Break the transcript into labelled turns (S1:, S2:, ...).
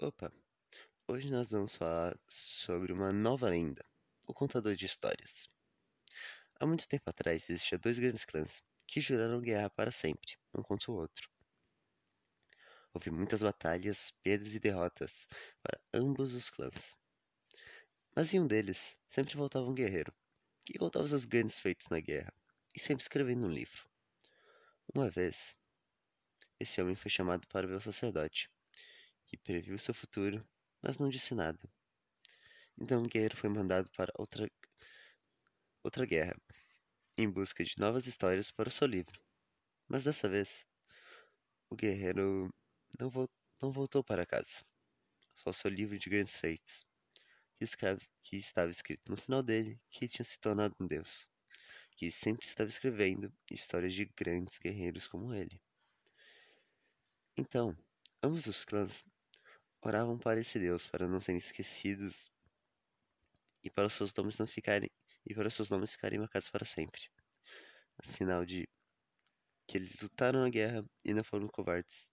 S1: Opa, hoje nós vamos falar sobre uma nova lenda, o contador de histórias. Há muito tempo atrás existiam dois grandes clãs que juraram guerra para sempre, um contra o outro. Houve muitas batalhas, perdas e derrotas para ambos os clãs. Mas em um deles sempre voltava um guerreiro, que contava seus grandes feitos na guerra e sempre escrevendo um livro. Uma vez, esse homem foi chamado para ver o sacerdote, previu seu futuro, mas não disse nada. Então o guerreiro foi mandado para outra, outra guerra, em busca de novas histórias para o seu livro. Mas dessa vez, o guerreiro não, vo não voltou para casa, só o seu livro de grandes feitos, que, que estava escrito no final dele que ele tinha se tornado um deus, que sempre estava escrevendo histórias de grandes guerreiros como ele. Então, ambos os clãs oravam para esse Deus para não serem esquecidos e para os seus nomes não ficarem e para os seus nomes ficarem marcados para sempre. Sinal de que eles lutaram a guerra e não foram covardes